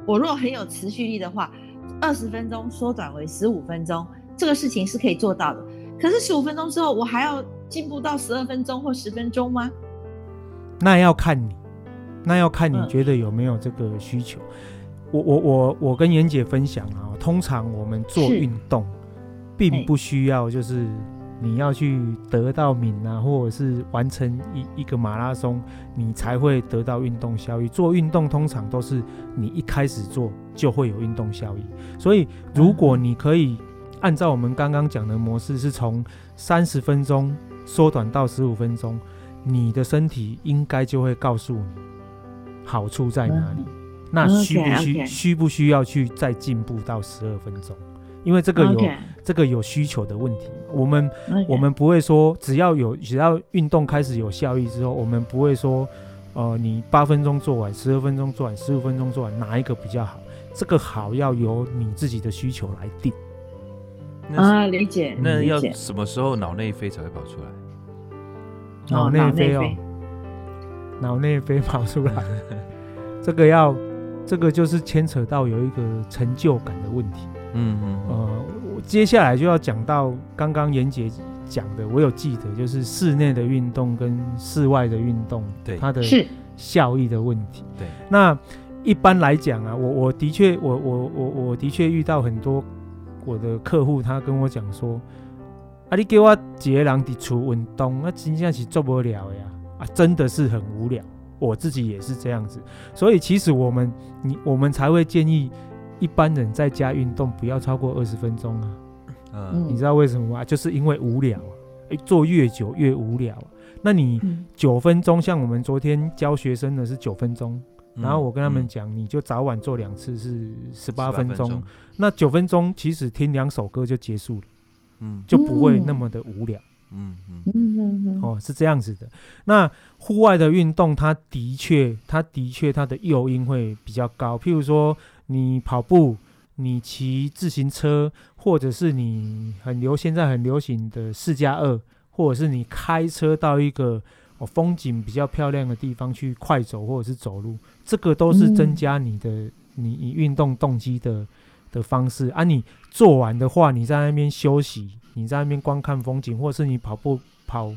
我若很有持续力的话，二十分钟缩短为十五分钟，这个事情是可以做到的。可是十五分钟之后，我还要进步到十二分钟或十分钟吗？那要看你，那要看你觉得有没有这个需求。嗯、我我我我跟妍姐分享啊，通常我们做运动，并不需要就是你要去得到名啊，或者是完成一一个马拉松，你才会得到运动效益。做运动通常都是你一开始做就会有运动效益，所以如果你可以按照我们刚刚讲的模式，是从三十分钟缩短到十五分钟，你的身体应该就会告诉你好处在哪里。那需不需需不需要去再进步到十二分钟？因为这个有.这个有需求的问题，我们.我们不会说只要有只要运动开始有效益之后，我们不会说，呃，你八分钟做完，十二分钟做完，十五分钟做完，哪一个比较好？这个好要由你自己的需求来定。啊，理解。那要什么时候脑内啡才会跑出来？脑内啡哦，脑内啡跑出来，这个要这个就是牵扯到有一个成就感的问题。嗯嗯，呃，我接下来就要讲到刚刚妍姐讲的，我有记得，就是室内的运动跟室外的运动，对它的效益的问题。对，那一般来讲啊，我我的确，我我我我的确遇到很多我的客户，他跟我讲说，啊，你给我一个人伫厝运动，那真正是做不了呀，啊，真的是很无聊。我自己也是这样子，所以其实我们你我们才会建议。一般人在家运动不要超过二十分钟啊，嗯，你知道为什么吗？就是因为无聊，诶，做越久越无聊。那你九分钟，像我们昨天教学生的是九分钟，然后我跟他们讲，你就早晚做两次是十八分钟，那九分钟其实听两首歌就结束了，嗯，就不会那么的无聊，嗯嗯嗯嗯，哦，是这样子的。那户外的运动，它的确，它的确，它的诱因会比较高，譬如说。你跑步，你骑自行车，或者是你很流现在很流行的四加二，或者是你开车到一个哦风景比较漂亮的地方去快走或者是走路，这个都是增加你的、嗯、你你运动动机的的方式啊。你做完的话，你在那边休息，你在那边观看风景，或者是你跑步跑。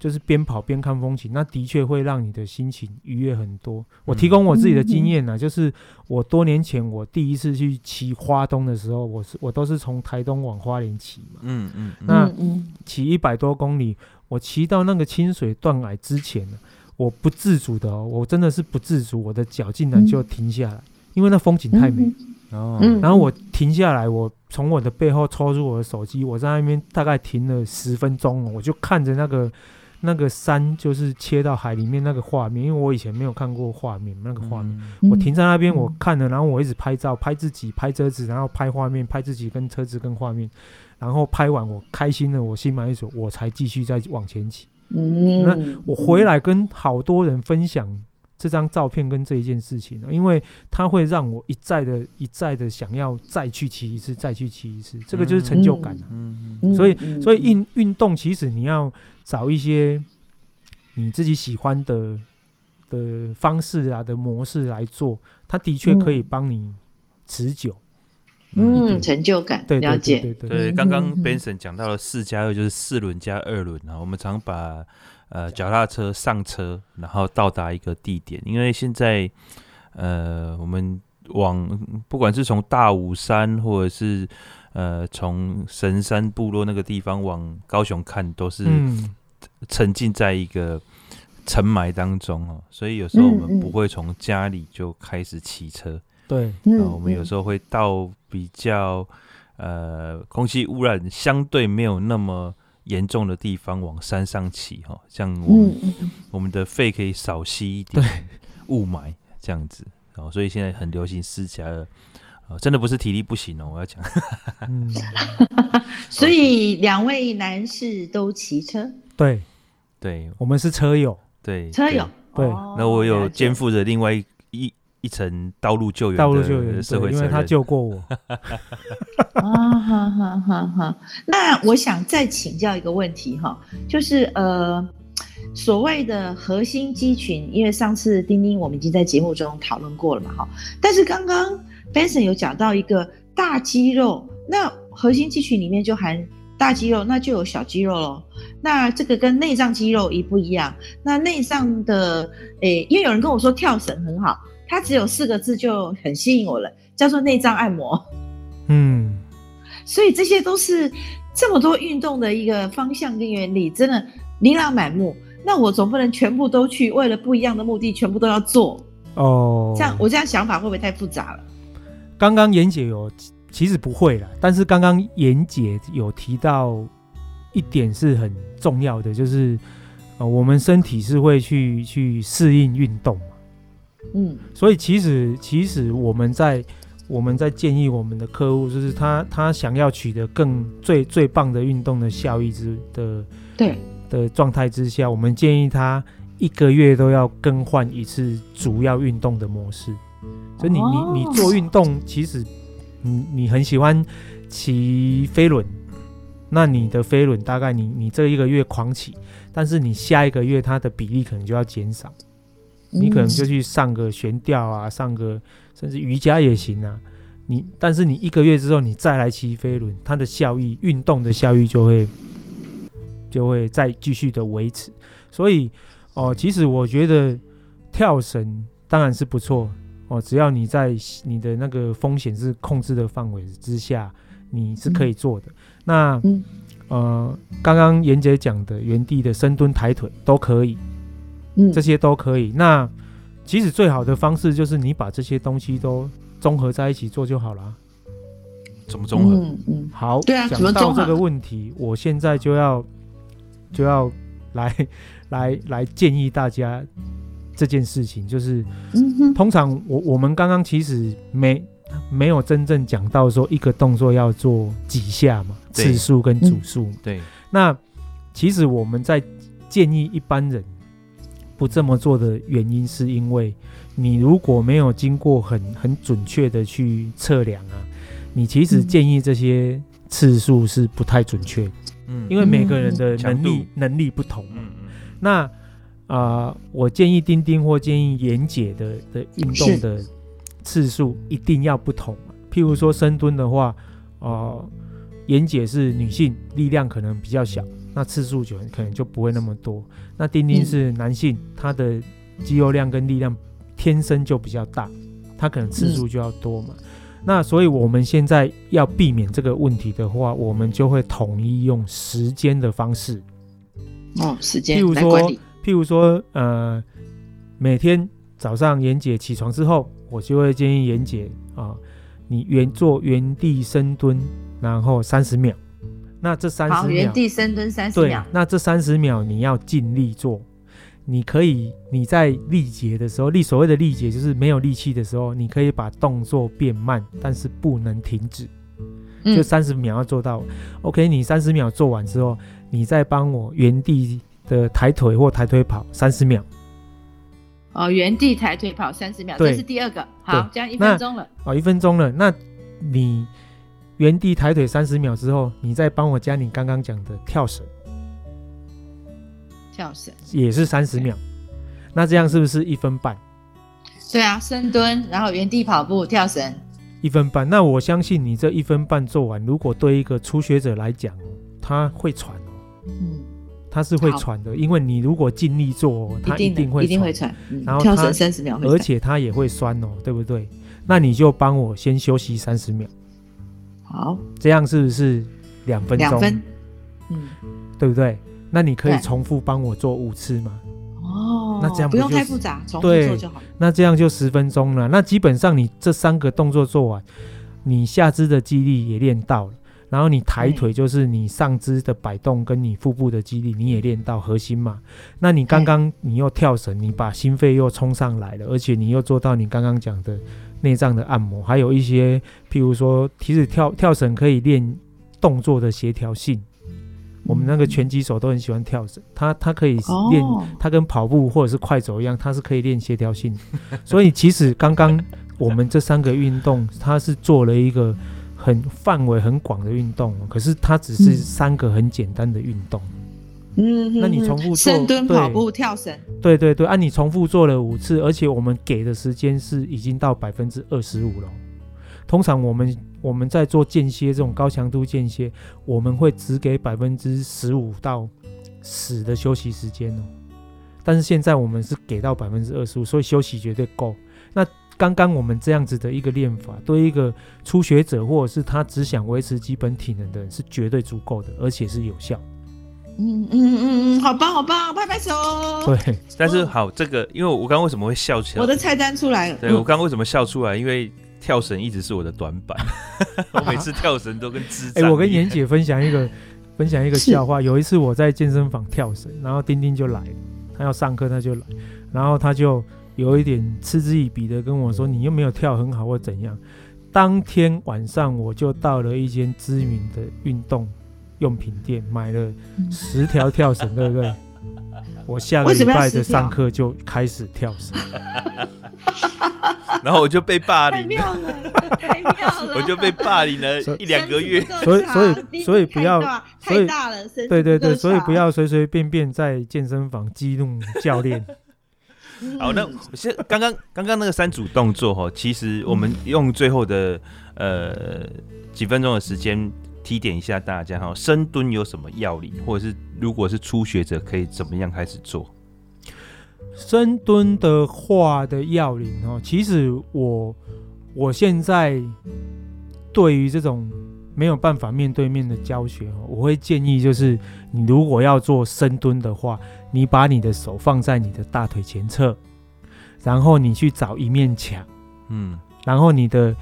就是边跑边看风景，那的确会让你的心情愉悦很多。我提供我自己的经验呢、啊，就是我多年前我第一次去骑花东的时候，我是我都是从台东往花莲骑嘛。嗯嗯。那骑一百多公里，我骑到那个清水断崖之前，我不自主的哦，我真的是不自主，我的脚竟然就停下来，因为那风景太美。哦。然后我停下来，我从我的背后抽出我的手机，我在那边大概停了十分钟，我就看着那个。那个山就是切到海里面那个画面，因为我以前没有看过画面，那个画面，嗯、我停在那边我看了，然后我一直拍照，拍自己，拍车子，然后拍画面，拍自己跟车子跟画面，然后拍完我开心了，我心满意足，我才继续再往前骑。嗯，那我回来跟好多人分享这张照片跟这一件事情，因为它会让我一再的、一再的想要再去骑一次，再去骑一次，这个就是成就感啊。嗯嗯，所以，所以运运动其实你要。找一些你自己喜欢的的方式啊的模式来做，它的确可以帮你持久。嗯，嗯成就感，了解。对，对，对，对，刚刚 Benson 讲到了四加二，就是四轮加二轮啊。我们常把呃脚踏车上车，然后到达一个地点。因为现在呃，我们往不管是从大武山，或者是呃从神山部落那个地方往高雄看，都是。嗯沉浸在一个尘霾当中哦，所以有时候我们不会从家里就开始骑车。对，我们有时候会到比较呃空气污染相对没有那么严重的地方往山上骑哈，像我们我们的肺可以少吸一点雾霾这样子哦，所以现在很流行私家的，真的不是体力不行哦，我要讲。嗯，所以两位男士都骑车。对，对，我们是车友，对，车友，对。那我有肩负着另外一一,一层道路救援，道路救援社会责任，因为他救过我。啊哈哈哈哈！那我想再请教一个问题哈，就是呃，所谓的核心肌群，因为上次丁丁我们已经在节目中讨论过了嘛哈，但是刚刚 Benson 有讲到一个大肌肉，那核心肌群里面就含。大肌肉，那就有小肌肉喽。那这个跟内脏肌肉一不一样？那内脏的，诶、欸，因为有人跟我说跳绳很好，它只有四个字就很吸引我了，叫做内脏按摩。嗯，所以这些都是这么多运动的一个方向跟原理，真的琳琅满目。那我总不能全部都去，为了不一样的目的，全部都要做哦。这样我这样想法会不会太复杂了？刚刚妍姐有，其实不会啦。但是刚刚妍姐有提到一点是很重要的，就是呃，我们身体是会去去适应运动嘛。嗯，所以其实其实我们在我们在建议我们的客户，就是他他想要取得更最最棒的运动的效益之的对。的状态之下，我们建议他一个月都要更换一次主要运动的模式。所以你你你做运动，其实你你很喜欢骑飞轮，那你的飞轮大概你你这一个月狂起，但是你下一个月它的比例可能就要减少，你可能就去上个悬吊啊，上个甚至瑜伽也行啊。你但是你一个月之后你再来骑飞轮，它的效益运动的效益就会。就会再继续的维持，所以哦，其实我觉得跳绳当然是不错哦，只要你在你的那个风险是控制的范围之下，你是可以做的。嗯、那、嗯、呃，刚刚妍姐讲的原地的深蹲、抬腿都可以，嗯，这些都可以。那其实最好的方式就是你把这些东西都综合在一起做就好了。怎么综合？嗯嗯，好，对啊，讲到这个问题，我现在就要。就要来 来来建议大家这件事情，就是，通常我我们刚刚其实没没有真正讲到说一个动作要做几下嘛，次数跟组数。对，那其实我们在建议一般人不这么做的原因，是因为你如果没有经过很很准确的去测量啊，你其实建议这些次数是不太准确嗯。因为每个人的能力能力不同，嗯嗯，那啊、呃，我建议丁丁或建议妍姐的的运动的次数一定要不同。譬如说深蹲的话，哦、呃，妍姐是女性，力量可能比较小，那次数就可能就不会那么多。那丁丁是男性，他的肌肉量跟力量天生就比较大，他可能次数就要多嘛。那所以我们现在要避免这个问题的话，我们就会统一用时间的方式。哦，时间。譬如说，譬如说，呃，每天早上妍姐起床之后，我就会建议妍姐啊，你原做原地深蹲，然后三十秒。那这三十秒，原地深蹲三十秒。对，那这三十秒你要尽力做。你可以你在力竭的时候，力所谓的力竭就是没有力气的时候，你可以把动作变慢，但是不能停止。就三十秒要做到。嗯、OK，你三十秒做完之后，你再帮我原地的抬腿或抬腿跑三十秒。哦，原地抬腿跑三十秒，这是第二个。好，这样一分钟了。哦，一分钟了。那你原地抬腿三十秒之后，你再帮我加你刚刚讲的跳绳。跳绳也是三十秒，那这样是不是一分半？对啊，深蹲，然后原地跑步，跳绳，一分半。那我相信你这一分半做完，如果对一个初学者来讲，他会喘哦。嗯，他是会喘的，因为你如果尽力做，他一定会一定会喘。然后跳绳三十秒，而且他也会酸哦，对不对？那你就帮我先休息三十秒。好，这样是不是两分钟？两分，嗯，对不对？那你可以重复帮我做五次吗？哦，那这样不，不用太复杂，重复做就好。那这样就十分钟了。那基本上你这三个动作做完，你下肢的肌力也练到了，然后你抬腿就是你上肢的摆动跟你腹部的肌力你也练到核心嘛。那你刚刚你又跳绳，你把心肺又冲上来了，而且你又做到你刚刚讲的内脏的按摩，还有一些譬如说，其实跳跳绳可以练动作的协调性。我们那个拳击手都很喜欢跳绳，他他可以练，他跟跑步或者是快走一样，他是可以练协调性。所以其实刚刚我们这三个运动，它是做了一个很范围很广的运动，可是它只是三个很简单的运动。嗯，那你重复做深蹲、跑步、跳绳。对对对，啊，你重复做了五次，而且我们给的时间是已经到百分之二十五了。通常我们我们在做间歇这种高强度间歇，我们会只给百分之十五到十的休息时间哦。但是现在我们是给到百分之二十五，所以休息绝对够。那刚刚我们这样子的一个练法，对一个初学者或者是他只想维持基本体能的人是绝对足够的，而且是有效。嗯嗯嗯嗯，好棒好棒，拍拍手。对，但是好，这个因为我刚刚为什么会笑起来？我的菜单出来了。对，我刚刚为什么笑出来？因为跳绳一直是我的短板，我每次跳绳都跟智障。哎，我跟妍姐分享一个 分享一个笑话。有一次我在健身房跳绳，然后丁丁就来了，他要上课他就来，然后他就有一点嗤之以鼻的跟我说：“你又没有跳很好或怎样。”当天晚上我就到了一间知名的运动用品店买了十条跳绳，对不对？我下个礼拜的上课就开始跳绳，然后我就被霸凌了，太妙了，我就被霸凌了一两个月。所以，所以，所以不要，所以大了，对对对，所以不要随随便便在健身房激怒教练。好，那我先刚刚刚刚那个三组动作哈，其实我们用最后的呃几分钟的时间。提点一下大家哈，深蹲有什么要领，或者是如果是初学者可以怎么样开始做？深蹲的话的要领哦，其实我我现在对于这种没有办法面对面的教学哦，我会建议就是你如果要做深蹲的话，你把你的手放在你的大腿前侧，然后你去找一面墙，嗯，然后你的。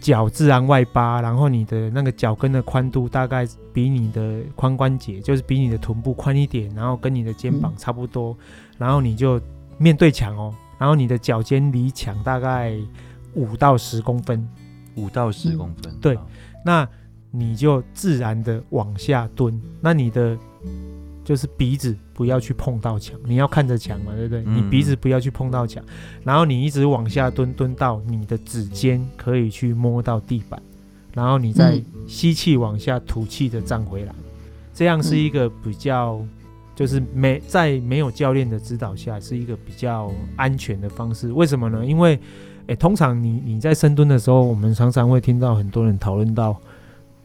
脚自然外八，然后你的那个脚跟的宽度大概比你的髋关节，就是比你的臀部宽一点，然后跟你的肩膀差不多，嗯、然后你就面对墙哦，然后你的脚尖离墙大概五到十公分，五到十公分，对，那你就自然的往下蹲，那你的。就是鼻子不要去碰到墙，你要看着墙嘛，对不对？嗯、你鼻子不要去碰到墙，然后你一直往下蹲，蹲到你的指尖可以去摸到地板，然后你再吸气往下吐气的站回来，这样是一个比较，就是没在没有教练的指导下，是一个比较安全的方式。为什么呢？因为，诶，通常你你在深蹲的时候，我们常常会听到很多人讨论到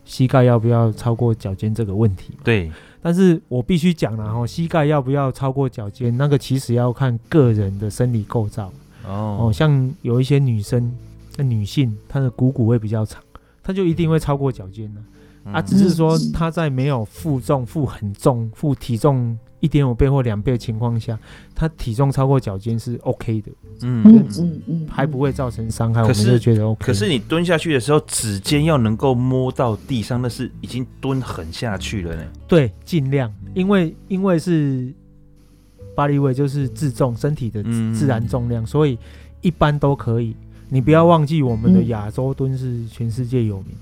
膝盖要不要超过脚尖这个问题。对。但是我必须讲了哈，膝盖要不要超过脚尖，那个其实要看个人的生理构造哦。哦，像有一些女生，那女性她的股骨会比较长，她就一定会超过脚尖呢。啊，只是说她在没有负重、负很重、负体重。一点五倍或两倍的情况下，他体重超过脚尖是 OK 的，嗯嗯嗯，还不会造成伤害。我们就觉得 OK。可是你蹲下去的时候，指尖要能够摸到地上，那是已经蹲很下去了呢。对，尽量，因为因为是 body weight 就是自重身体的自然重量，嗯、所以一般都可以。你不要忘记，我们的亚洲蹲是全世界有名，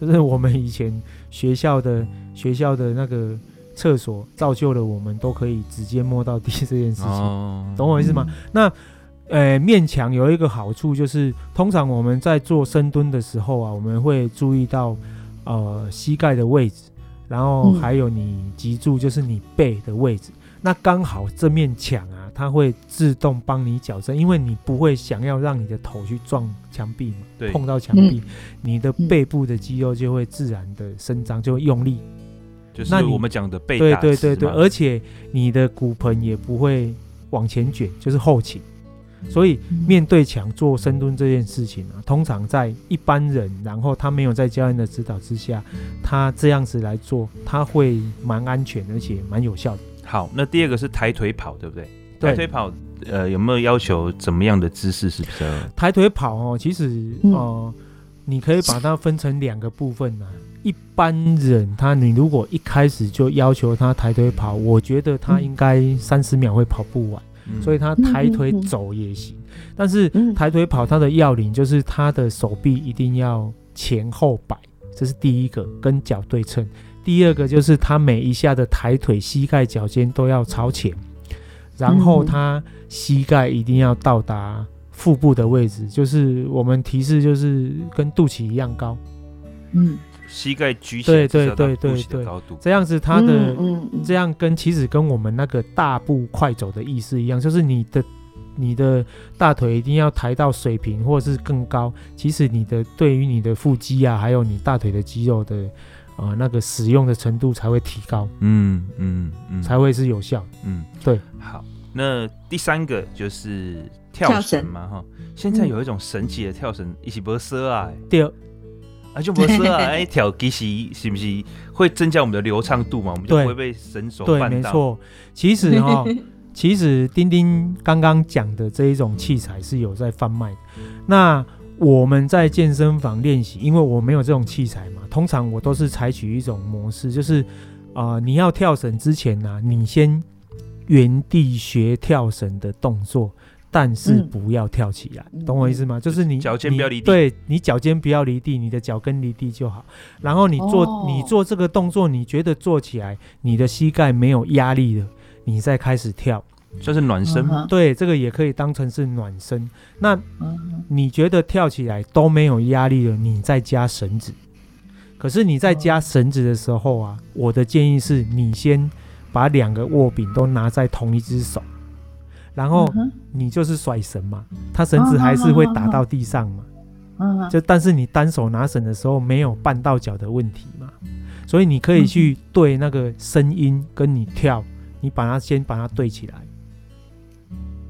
嗯、就是我们以前学校的学校的那个。厕所造就了我们都可以直接摸到地 这件事情，哦、懂我意思吗？嗯、那，呃，面墙有一个好处就是，通常我们在做深蹲的时候啊，我们会注意到，呃，膝盖的位置，然后还有你脊柱，就是你背的位置。嗯、那刚好这面墙啊，它会自动帮你矫正，因为你不会想要让你的头去撞墙壁嘛，碰到墙壁，嗯、你的背部的肌肉就会自然的伸张，就会用力。就是我们讲的背对对对对，而且你的骨盆也不会往前卷，就是后倾。所以面对墙做深蹲这件事情啊，通常在一般人，然后他没有在教练的指导之下，他这样子来做，他会蛮安全，而且蛮有效的。好，那第二个是抬腿跑，对不对？对抬腿跑，呃，有没有要求怎么样的姿势是比较？抬腿跑哦，其实呃，你可以把它分成两个部分呢、啊。一般人他，你如果一开始就要求他抬腿跑，我觉得他应该三十秒会跑不完，嗯、所以他抬腿走也行。但是抬腿跑，他的要领就是他的手臂一定要前后摆，这是第一个，跟脚对称。第二个就是他每一下的抬腿，膝盖、脚尖都要朝前，然后他膝盖一定要到达腹部的位置，就是我们提示就是跟肚脐一样高，嗯。膝盖举起来，对对对对对，这样子它的这样跟其实跟我们那个大步快走的意思一样，就是你的你的大腿一定要抬到水平或者是更高，其实你的对于你的腹肌啊，还有你大腿的肌肉的啊、呃、那个使用的程度才会提高，嗯嗯嗯，才会是有效，嗯，对，好。那第三个就是跳绳嘛，哈，现在有一种神奇的跳绳，一起不射啊，对，啊就不是啊，哎跳其实是不是会增加我们的流畅度嘛？我们就不会被绳索绊到。对，没错。其实哈，其实丁丁刚刚讲的这一种器材是有在贩卖。那我们在健身房练习，因为我没有这种器材嘛，通常我都是采取一种模式，就是啊、呃，你要跳绳之前呢、啊，你先。原地学跳绳的动作，但是不要跳起来，嗯、懂我意思吗？就是你脚尖不要离地，对，你脚尖不要离地，你的脚跟离地就好。然后你做、哦、你做这个动作，你觉得做起来你的膝盖没有压力了，你再开始跳，就是暖身吗？对，这个也可以当成是暖身。那你觉得跳起来都没有压力了，你再加绳子。可是你在加绳子的时候啊，我的建议是你先。把两个握柄都拿在同一只手，然后你就是甩绳嘛，它绳子还是会打到地上嘛，就但是你单手拿绳的时候没有绊到脚的问题嘛，所以你可以去对那个声音跟你跳，你把它先把它对起来，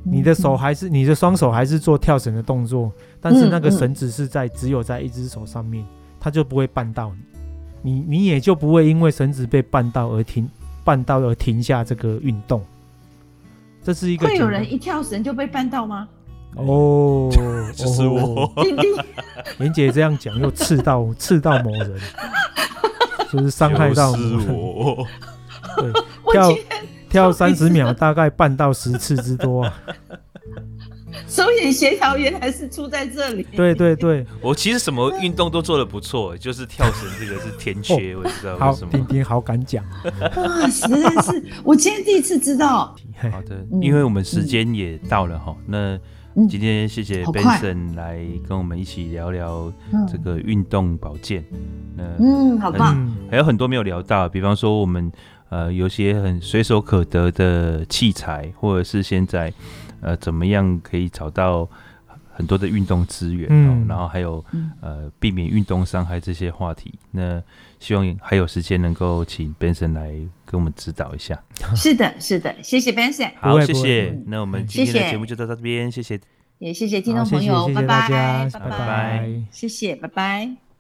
你的手还是你的双手还是做跳绳的动作，但是那个绳子是在只有在一只手上面，它就不会绊到你，你你也就不会因为绳子被绊到而停。绊到而停下这个运动，这是一个会有人一跳绳就被绊到吗？哦，就是我。连姐这样讲又刺到 刺到某人，就是伤害到某人。我对，跳跳三十秒大概绊到十次之多啊。手眼协调原来是出在这里。对对对，我其实什么运动都做的不错，就是跳绳这个是天缺，我也知道为什么。丁丁好敢讲，哇，实在是我今天第一次知道。好的，因为我们时间也到了哈，那今天谢谢 Benson 来跟我们一起聊聊这个运动保健。那嗯，好棒，还有很多没有聊到，比方说我们呃有些很随手可得的器材，或者是现在。呃，怎么样可以找到很多的运动资源？嗯，然后还有呃，避免运动伤害这些话题。那希望还有时间能够请 Benson 来跟我们指导一下。是的，是的，谢谢 Benson。好，谢谢。那我们今天的节目就到这边，谢谢。也谢谢听众朋友，拜拜，拜拜，谢谢，拜拜。